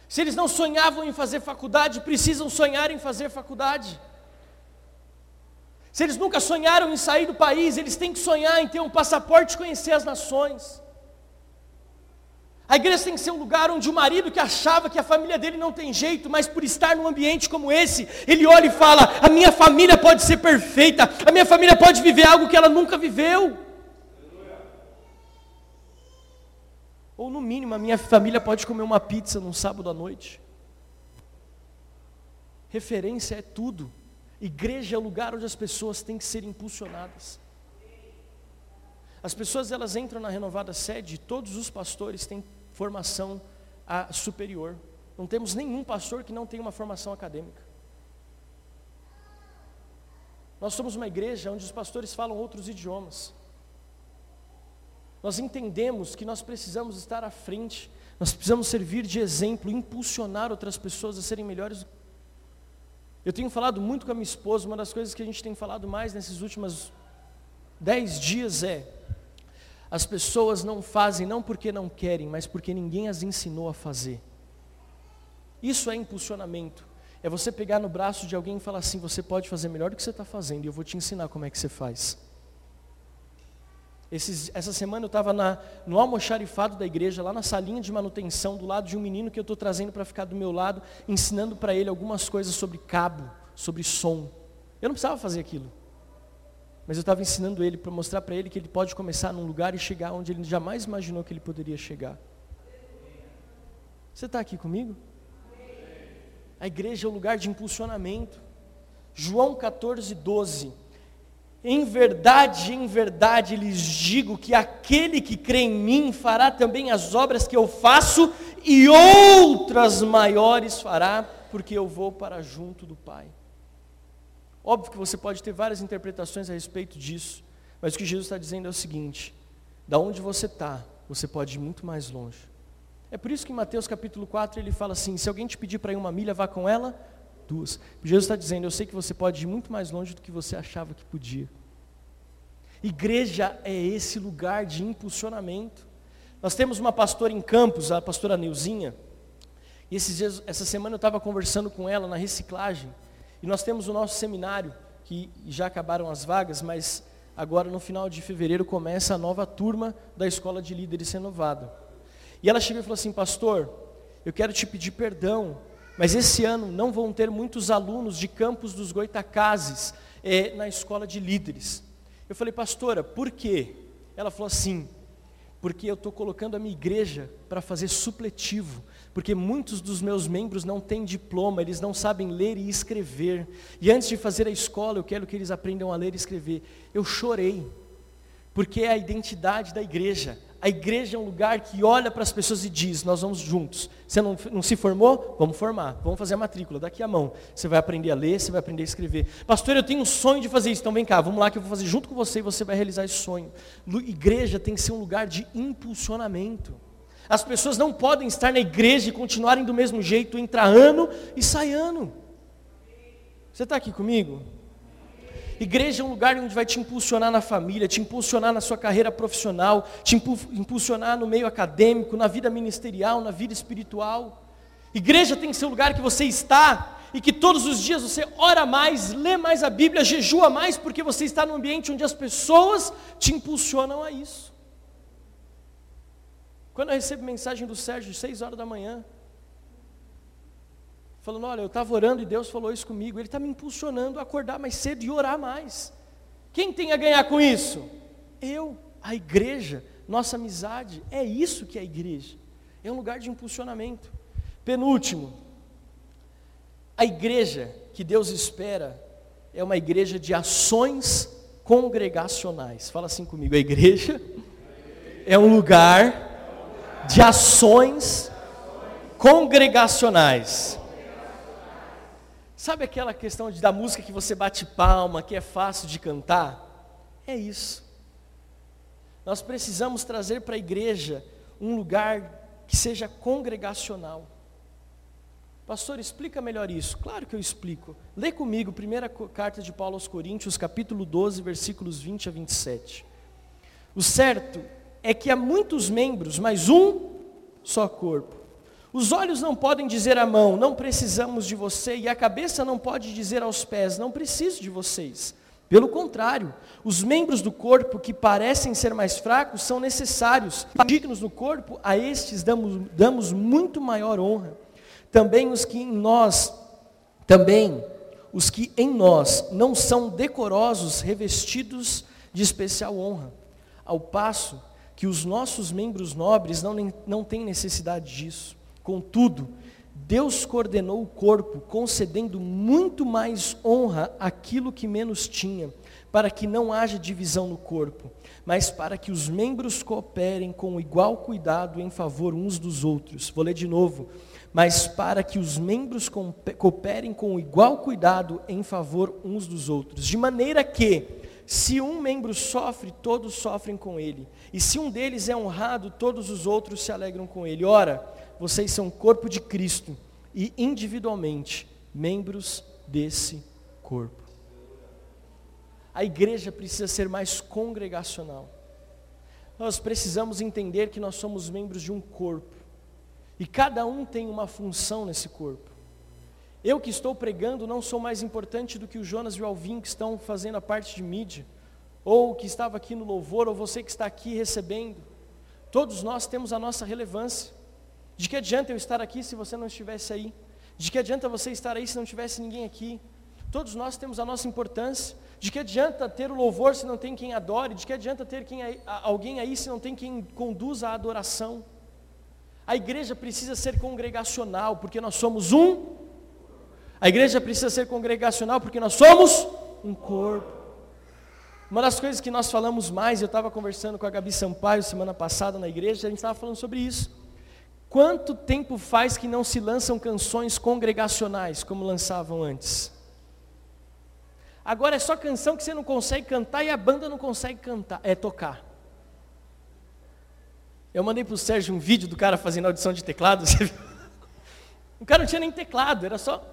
Se eles não sonhavam em fazer faculdade, precisam sonhar em fazer faculdade. Se eles nunca sonharam em sair do país, eles têm que sonhar em ter um passaporte e conhecer as nações. A igreja tem que ser um lugar onde o marido que achava que a família dele não tem jeito, mas por estar num ambiente como esse, ele olha e fala: a minha família pode ser perfeita, a minha família pode viver algo que ela nunca viveu. Ou no mínimo, a minha família pode comer uma pizza num sábado à noite. Referência é tudo. Igreja é o lugar onde as pessoas têm que ser impulsionadas. As pessoas elas entram na renovada sede, todos os pastores têm formação superior. Não temos nenhum pastor que não tenha uma formação acadêmica. Nós somos uma igreja onde os pastores falam outros idiomas. Nós entendemos que nós precisamos estar à frente, nós precisamos servir de exemplo, impulsionar outras pessoas a serem melhores eu tenho falado muito com a minha esposa, uma das coisas que a gente tem falado mais nesses últimos dez dias é: as pessoas não fazem não porque não querem, mas porque ninguém as ensinou a fazer. Isso é impulsionamento. É você pegar no braço de alguém e falar assim: você pode fazer melhor do que você está fazendo, e eu vou te ensinar como é que você faz. Esses, essa semana eu estava no almoxarifado da igreja, lá na salinha de manutenção, do lado de um menino que eu estou trazendo para ficar do meu lado, ensinando para ele algumas coisas sobre cabo, sobre som. Eu não precisava fazer aquilo. Mas eu estava ensinando ele para mostrar para ele que ele pode começar num lugar e chegar onde ele jamais imaginou que ele poderia chegar. Você está aqui comigo? A igreja é o lugar de impulsionamento. João 14, 12. Em verdade, em verdade lhes digo que aquele que crê em mim fará também as obras que eu faço e outras maiores fará, porque eu vou para junto do Pai. Óbvio que você pode ter várias interpretações a respeito disso, mas o que Jesus está dizendo é o seguinte: da onde você está, você pode ir muito mais longe. É por isso que em Mateus capítulo 4 ele fala assim: se alguém te pedir para ir uma milha, vá com ela duas. Jesus está dizendo: Eu sei que você pode ir muito mais longe do que você achava que podia. Igreja é esse lugar de impulsionamento. Nós temos uma pastora em Campos, a pastora Neuzinha, e esses dias, essa semana eu estava conversando com ela na reciclagem, e nós temos o nosso seminário, que já acabaram as vagas, mas agora no final de fevereiro começa a nova turma da Escola de Líderes Renovada. E ela chegou e falou assim: Pastor, eu quero te pedir perdão mas esse ano não vão ter muitos alunos de campos dos Goitacazes é, na escola de líderes. Eu falei, pastora, por quê? Ela falou assim, porque eu estou colocando a minha igreja para fazer supletivo, porque muitos dos meus membros não têm diploma, eles não sabem ler e escrever, e antes de fazer a escola eu quero que eles aprendam a ler e escrever. Eu chorei, porque é a identidade da igreja, a igreja é um lugar que olha para as pessoas e diz: Nós vamos juntos. Você não, não se formou? Vamos formar. Vamos fazer a matrícula. Daqui a mão. Você vai aprender a ler, você vai aprender a escrever. Pastor, eu tenho um sonho de fazer isso. Então vem cá, vamos lá que eu vou fazer junto com você e você vai realizar esse sonho. Igreja tem que ser um lugar de impulsionamento. As pessoas não podem estar na igreja e continuarem do mesmo jeito, entrar ano e sai ano. Você está aqui comigo? Igreja é um lugar onde vai te impulsionar na família, te impulsionar na sua carreira profissional, te impulsionar no meio acadêmico, na vida ministerial, na vida espiritual. Igreja tem que ser o lugar que você está e que todos os dias você ora mais, lê mais a Bíblia, jejua mais, porque você está num ambiente onde as pessoas te impulsionam a isso. Quando eu recebo mensagem do Sérgio, seis horas da manhã, falando: Olha, eu estava orando e Deus falou isso comigo, Ele está me impulsionando a acordar mais cedo e orar mais. Quem tem a ganhar com isso? Eu, a igreja, nossa amizade, é isso que é a igreja, é um lugar de impulsionamento. Penúltimo, a igreja que Deus espera é uma igreja de ações congregacionais. Fala assim comigo: a igreja é um lugar de ações congregacionais. Sabe aquela questão da música que você bate palma, que é fácil de cantar? É isso. Nós precisamos trazer para a igreja um lugar que seja congregacional. Pastor, explica melhor isso. Claro que eu explico. Lê comigo, primeira carta de Paulo aos Coríntios, capítulo 12, versículos 20 a 27. O certo é que há muitos membros, mas um só corpo. Os olhos não podem dizer à mão, não precisamos de você, e a cabeça não pode dizer aos pés, não preciso de vocês. Pelo contrário, os membros do corpo que parecem ser mais fracos são necessários. Dignos no corpo, a estes damos, damos muito maior honra também os que em nós, também os que em nós não são decorosos, revestidos de especial honra, ao passo que os nossos membros nobres não, não têm necessidade disso. Contudo, Deus coordenou o corpo, concedendo muito mais honra àquilo que menos tinha, para que não haja divisão no corpo, mas para que os membros cooperem com igual cuidado em favor uns dos outros. Vou ler de novo mas para que os membros cooperem com igual cuidado em favor uns dos outros. De maneira que, se um membro sofre, todos sofrem com ele. E se um deles é honrado, todos os outros se alegram com ele. Ora, vocês são corpo de Cristo e individualmente membros desse corpo. A igreja precisa ser mais congregacional. Nós precisamos entender que nós somos membros de um corpo. E cada um tem uma função nesse corpo. Eu que estou pregando não sou mais importante do que o Jonas e o Alvin que estão fazendo a parte de mídia, ou que estava aqui no louvor, ou você que está aqui recebendo. Todos nós temos a nossa relevância. De que adianta eu estar aqui se você não estivesse aí? De que adianta você estar aí se não tivesse ninguém aqui? Todos nós temos a nossa importância. De que adianta ter o louvor se não tem quem adore? De que adianta ter quem, alguém aí se não tem quem conduza a adoração? A igreja precisa ser congregacional, porque nós somos um. A igreja precisa ser congregacional, porque nós somos um corpo. Uma das coisas que nós falamos mais, eu estava conversando com a Gabi Sampaio semana passada na igreja, a gente estava falando sobre isso. Quanto tempo faz que não se lançam canções congregacionais como lançavam antes? Agora é só canção que você não consegue cantar e a banda não consegue cantar, é tocar. Eu mandei para o Sérgio um vídeo do cara fazendo audição de teclado. <laughs> O cara não tinha nem teclado, era só.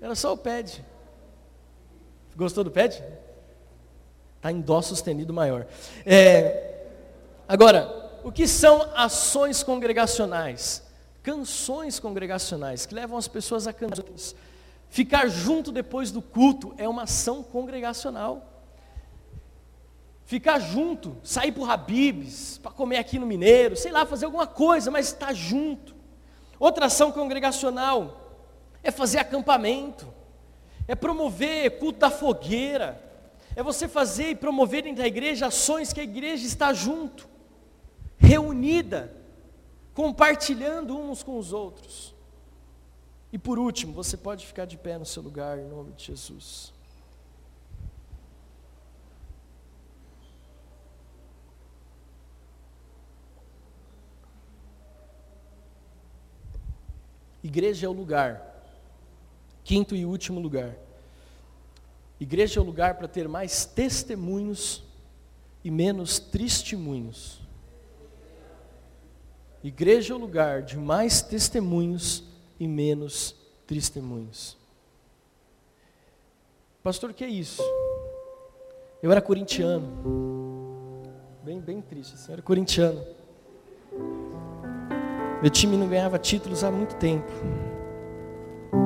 Era só o pad. Gostou do pad? Está em dó sustenido maior. É, agora, o que são ações congregacionais? Canções congregacionais que levam as pessoas a cantar. Ficar junto depois do culto é uma ação congregacional. Ficar junto, sair para o Habibs, para comer aqui no Mineiro, sei lá, fazer alguma coisa, mas estar junto. Outra ação congregacional é fazer acampamento, é promover culto da fogueira, é você fazer e promover dentro da igreja ações que a igreja está junto, reunida, compartilhando uns com os outros. E por último, você pode ficar de pé no seu lugar em nome de Jesus. Igreja é o lugar. Quinto e último lugar. Igreja é o lugar para ter mais testemunhos e menos testemunhos. Igreja é o lugar de mais testemunhos e menos testemunhos. Pastor, o que é isso? Eu era corintiano. Bem, bem triste, assim, eu era corintiano. Meu time não ganhava títulos há muito tempo.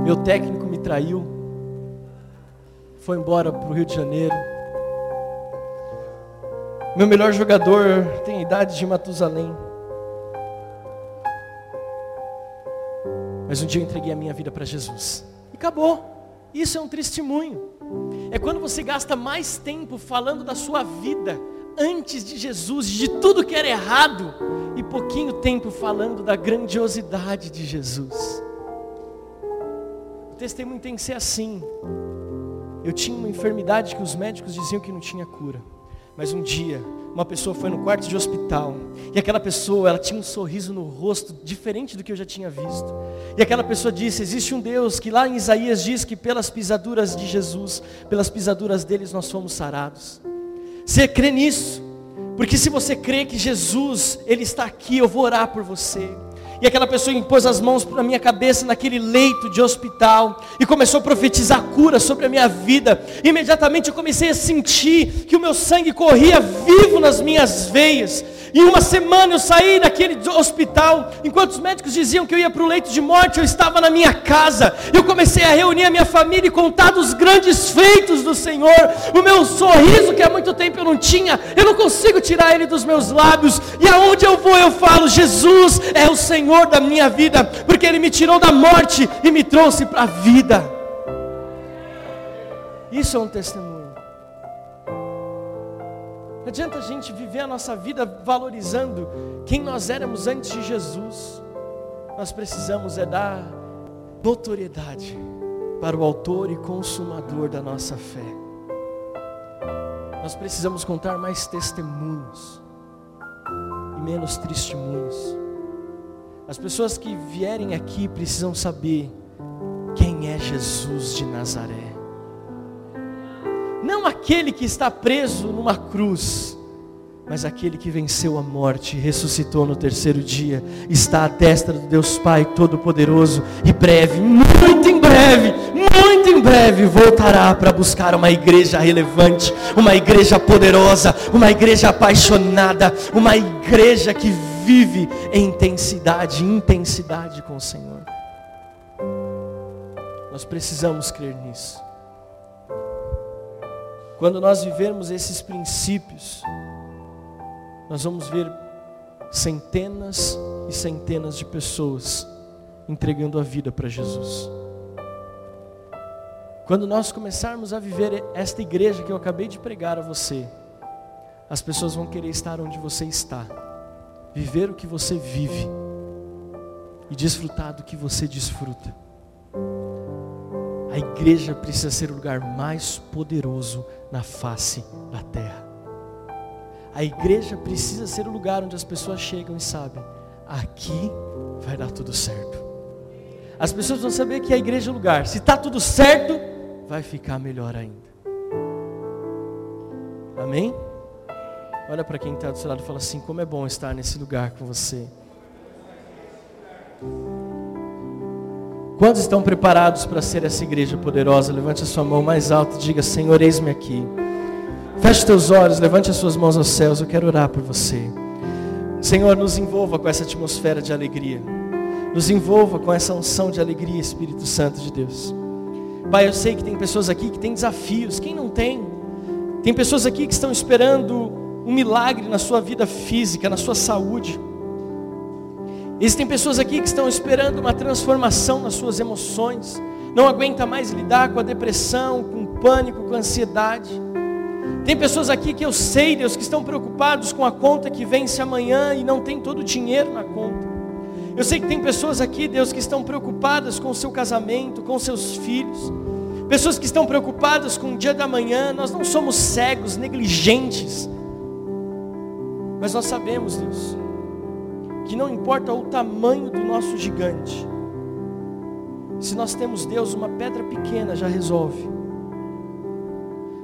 Meu técnico me traiu. Foi embora para o Rio de Janeiro. Meu melhor jogador tem a idade de Matusalém. Mas um dia eu entreguei a minha vida para Jesus. E acabou. Isso é um testemunho. É quando você gasta mais tempo falando da sua vida antes de Jesus, de tudo que era errado, e pouquinho tempo falando da grandiosidade de Jesus. O testemunho tem que ser assim. Eu tinha uma enfermidade que os médicos diziam que não tinha cura, mas um dia uma pessoa foi no quarto de hospital e aquela pessoa, ela tinha um sorriso no rosto diferente do que eu já tinha visto. E aquela pessoa disse: existe um Deus que lá em Isaías diz que pelas pisaduras de Jesus, pelas pisaduras deles nós fomos sarados. Você crê nisso? Porque se você crê que Jesus, Ele está aqui, eu vou orar por você. E aquela pessoa impôs as mãos na minha cabeça naquele leito de hospital e começou a profetizar cura sobre a minha vida. Imediatamente eu comecei a sentir que o meu sangue corria vivo nas minhas veias. Em uma semana eu saí daquele hospital, enquanto os médicos diziam que eu ia para o leito de morte, eu estava na minha casa. Eu comecei a reunir a minha família e contar dos grandes feitos do Senhor. O meu sorriso, que há muito tempo eu não tinha, eu não consigo tirar ele dos meus lábios. E aonde eu vou, eu falo: Jesus é o Senhor da minha vida, porque Ele me tirou da morte e me trouxe para a vida. Isso é um testemunho. Não adianta a gente viver a nossa vida valorizando quem nós éramos antes de Jesus. Nós precisamos é dar notoriedade para o autor e consumador da nossa fé. Nós precisamos contar mais testemunhos e menos testemunhos. As pessoas que vierem aqui precisam saber quem é Jesus de Nazaré não aquele que está preso numa cruz, mas aquele que venceu a morte, ressuscitou no terceiro dia, está à destra do Deus Pai Todo-Poderoso e breve, muito em breve, muito em breve voltará para buscar uma igreja relevante, uma igreja poderosa, uma igreja apaixonada, uma igreja que vive em intensidade, intensidade com o Senhor. Nós precisamos crer nisso. Quando nós vivermos esses princípios, nós vamos ver centenas e centenas de pessoas entregando a vida para Jesus. Quando nós começarmos a viver esta igreja que eu acabei de pregar a você, as pessoas vão querer estar onde você está, viver o que você vive e desfrutar do que você desfruta. A igreja precisa ser o lugar mais poderoso na face da terra. A igreja precisa ser o lugar onde as pessoas chegam e sabem: aqui vai dar tudo certo. As pessoas vão saber que a igreja é o lugar. Se está tudo certo, vai ficar melhor ainda. Amém? Olha para quem está do seu lado e fala assim: como é bom estar nesse lugar com você. Quantos estão preparados para ser essa igreja poderosa? Levante a sua mão mais alta e diga: Senhor, eis-me aqui. Feche teus olhos, levante as suas mãos aos céus. Eu quero orar por você. Senhor, nos envolva com essa atmosfera de alegria. Nos envolva com essa unção de alegria, Espírito Santo de Deus. Pai, eu sei que tem pessoas aqui que têm desafios. Quem não tem? Tem pessoas aqui que estão esperando um milagre na sua vida física, na sua saúde. Existem pessoas aqui que estão esperando uma transformação nas suas emoções, não aguenta mais lidar com a depressão, com o pânico, com a ansiedade. Tem pessoas aqui que eu sei, Deus, que estão preocupados com a conta que vence amanhã e não tem todo o dinheiro na conta. Eu sei que tem pessoas aqui, Deus, que estão preocupadas com o seu casamento, com seus filhos. Pessoas que estão preocupadas com o dia da manhã. Nós não somos cegos, negligentes. Mas nós sabemos, Deus, que não importa o tamanho do nosso gigante, se nós temos Deus, uma pedra pequena já resolve.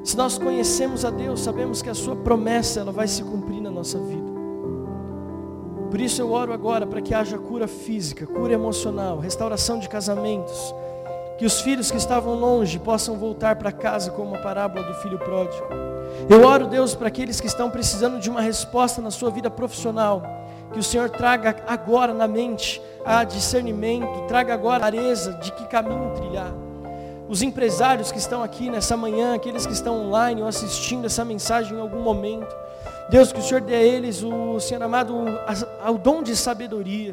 Se nós conhecemos a Deus, sabemos que a sua promessa ela vai se cumprir na nossa vida. Por isso eu oro agora para que haja cura física, cura emocional, restauração de casamentos, que os filhos que estavam longe possam voltar para casa como a parábola do filho pródigo. Eu oro, Deus, para aqueles que estão precisando de uma resposta na sua vida profissional, Que o Senhor traga agora na mente a discernimento, traga agora a clareza de que caminho trilhar. Os empresários que estão aqui nessa manhã, aqueles que estão online ou assistindo essa mensagem em algum momento, Deus, que o Senhor dê a eles, o Senhor amado, o dom de sabedoria,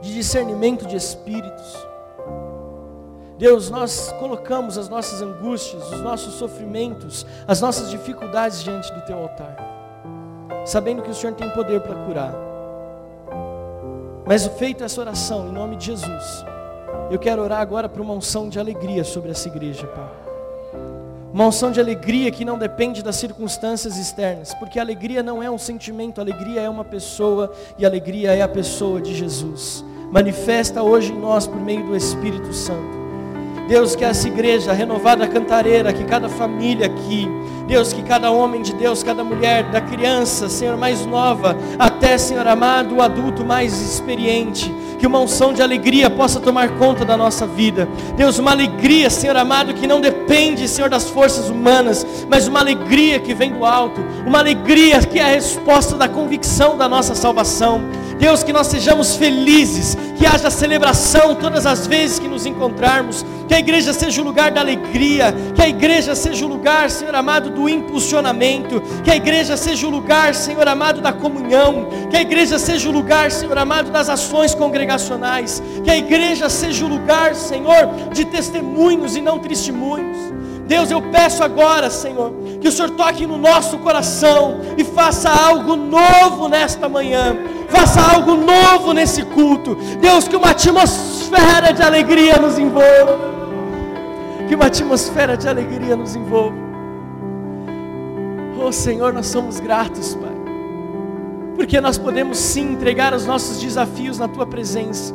de discernimento de espíritos. Deus, nós colocamos as nossas angústias, os nossos sofrimentos, as nossas dificuldades diante do Teu altar, sabendo que o Senhor tem poder para curar. Mas feito essa oração, em nome de Jesus, eu quero orar agora para uma unção de alegria sobre essa igreja, Pai. Uma unção de alegria que não depende das circunstâncias externas, porque alegria não é um sentimento, alegria é uma pessoa e alegria é a pessoa de Jesus. Manifesta hoje em nós por meio do Espírito Santo. Deus, que essa igreja renovada cantareira, que cada família aqui, Deus, que cada homem de Deus, cada mulher, da criança, Senhor, mais nova, até, Senhor amado, o adulto mais experiente, que uma unção de alegria possa tomar conta da nossa vida. Deus, uma alegria, Senhor amado, que não depende, Senhor, das forças humanas, mas uma alegria que vem do alto, uma alegria que é a resposta da convicção da nossa salvação. Deus, que nós sejamos felizes, que haja celebração todas as vezes nos encontrarmos, que a igreja seja o lugar da alegria, que a igreja seja o lugar, Senhor amado, do impulsionamento, que a igreja seja o lugar, Senhor amado, da comunhão, que a igreja seja o lugar, Senhor amado, das ações congregacionais, que a igreja seja o lugar, Senhor, de testemunhos e não testemunhos. Deus, eu peço agora, Senhor, que o Senhor toque no nosso coração e faça algo novo nesta manhã. Faça algo novo nesse culto. Deus, que uma atmosfera de alegria nos envolva. Que uma atmosfera de alegria nos envolva. Oh Senhor, nós somos gratos, Pai. Porque nós podemos sim entregar os nossos desafios na tua presença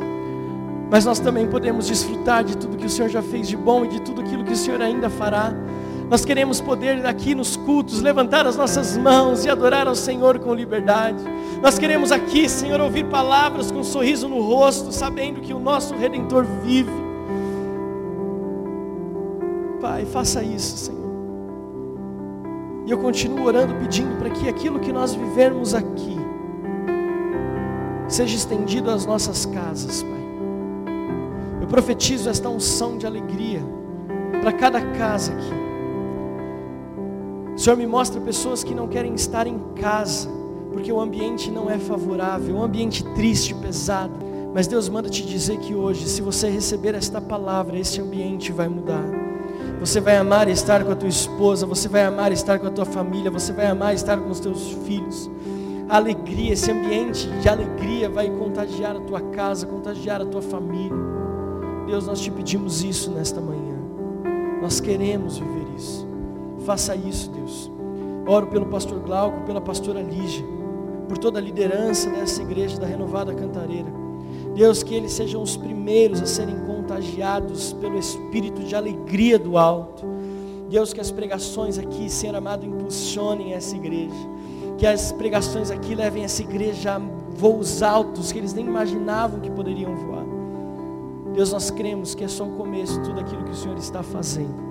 mas nós também podemos desfrutar de tudo que o Senhor já fez de bom e de tudo aquilo que o Senhor ainda fará. Nós queremos poder aqui nos cultos levantar as nossas mãos e adorar ao Senhor com liberdade. Nós queremos aqui, Senhor, ouvir palavras com um sorriso no rosto, sabendo que o nosso Redentor vive. Pai, faça isso, Senhor. E eu continuo orando, pedindo para que aquilo que nós vivermos aqui seja estendido às nossas casas, Pai eu profetizo esta unção de alegria para cada casa aqui. Senhor me mostra pessoas que não querem estar em casa, porque o ambiente não é favorável, um ambiente triste, pesado. Mas Deus manda te dizer que hoje, se você receber esta palavra, esse ambiente vai mudar. Você vai amar estar com a tua esposa, você vai amar estar com a tua família, você vai amar estar com os teus filhos. A alegria, esse ambiente de alegria vai contagiar a tua casa, contagiar a tua família. Deus, nós te pedimos isso nesta manhã. Nós queremos viver isso. Faça isso, Deus. Oro pelo pastor Glauco, pela pastora Lígia, por toda a liderança dessa igreja da Renovada Cantareira. Deus, que eles sejam os primeiros a serem contagiados pelo espírito de alegria do alto. Deus, que as pregações aqui, Senhor amado, impulsionem essa igreja. Que as pregações aqui levem essa igreja a voos altos que eles nem imaginavam que poderiam voar. Deus, nós cremos que é só o começo de tudo aquilo que o Senhor está fazendo.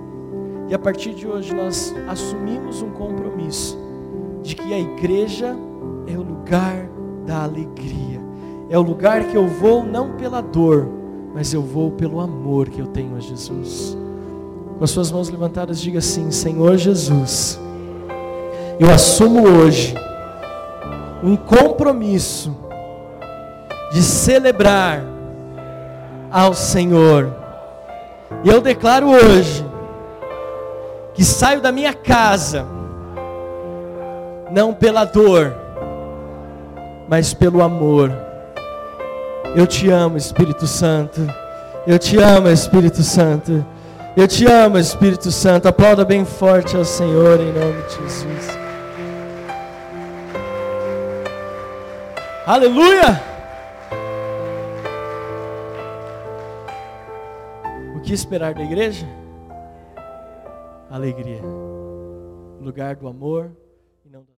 E a partir de hoje nós assumimos um compromisso de que a igreja é o lugar da alegria. É o lugar que eu vou não pela dor, mas eu vou pelo amor que eu tenho a Jesus. Com as suas mãos levantadas, diga assim: Senhor Jesus, eu assumo hoje um compromisso de celebrar ao Senhor. E eu declaro hoje que saio da minha casa não pela dor, mas pelo amor. Eu te amo, Espírito Santo. Eu te amo, Espírito Santo. Eu te amo, Espírito Santo. Aplauda bem forte ao Senhor em nome de Jesus. Aleluia! que esperar da igreja? Alegria. Lugar do amor.